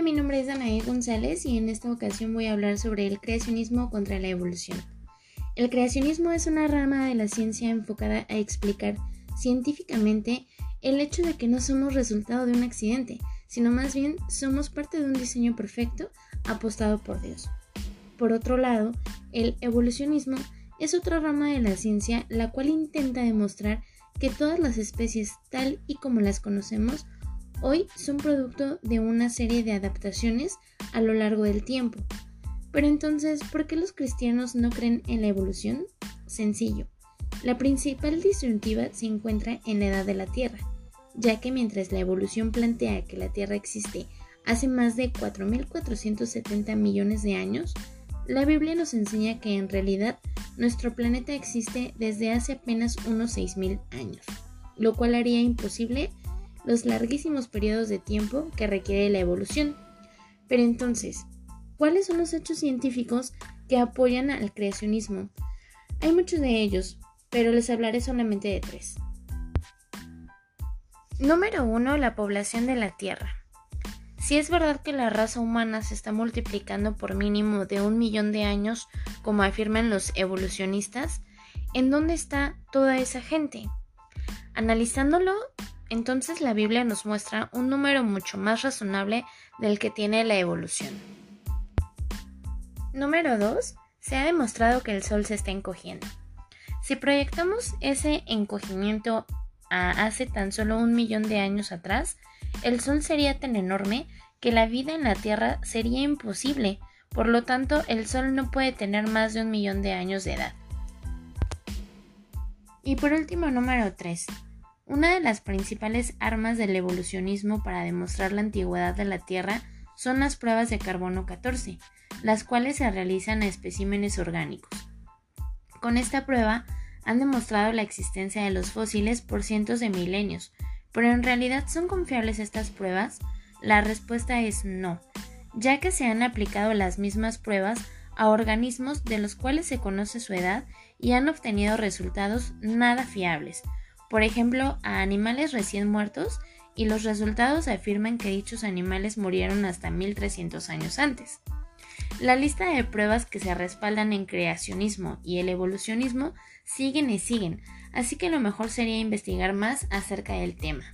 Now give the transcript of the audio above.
mi nombre es Danae González y en esta ocasión voy a hablar sobre el creacionismo contra la evolución. El creacionismo es una rama de la ciencia enfocada a explicar científicamente el hecho de que no somos resultado de un accidente, sino más bien somos parte de un diseño perfecto apostado por Dios. Por otro lado, el evolucionismo es otra rama de la ciencia la cual intenta demostrar que todas las especies tal y como las conocemos hoy son producto de una serie de adaptaciones a lo largo del tiempo. Pero entonces, ¿por qué los cristianos no creen en la evolución? Sencillo. La principal disyuntiva se encuentra en la edad de la Tierra, ya que mientras la evolución plantea que la Tierra existe hace más de 4.470 millones de años, la Biblia nos enseña que en realidad nuestro planeta existe desde hace apenas unos 6.000 años, lo cual haría imposible los larguísimos periodos de tiempo que requiere la evolución. Pero entonces, ¿cuáles son los hechos científicos que apoyan al creacionismo? Hay muchos de ellos, pero les hablaré solamente de tres. Número 1. La población de la Tierra. Si es verdad que la raza humana se está multiplicando por mínimo de un millón de años, como afirman los evolucionistas, ¿en dónde está toda esa gente? Analizándolo, entonces la Biblia nos muestra un número mucho más razonable del que tiene la evolución. Número 2. Se ha demostrado que el Sol se está encogiendo. Si proyectamos ese encogimiento a hace tan solo un millón de años atrás, el Sol sería tan enorme que la vida en la Tierra sería imposible, por lo tanto el Sol no puede tener más de un millón de años de edad. Y por último, número 3. Una de las principales armas del evolucionismo para demostrar la antigüedad de la Tierra son las pruebas de carbono 14, las cuales se realizan a especímenes orgánicos. Con esta prueba han demostrado la existencia de los fósiles por cientos de milenios, pero en realidad son confiables estas pruebas? La respuesta es no, ya que se han aplicado las mismas pruebas a organismos de los cuales se conoce su edad y han obtenido resultados nada fiables, por ejemplo, a animales recién muertos y los resultados afirman que dichos animales murieron hasta 1300 años antes. La lista de pruebas que se respaldan en creacionismo y el evolucionismo siguen y siguen, así que lo mejor sería investigar más acerca del tema.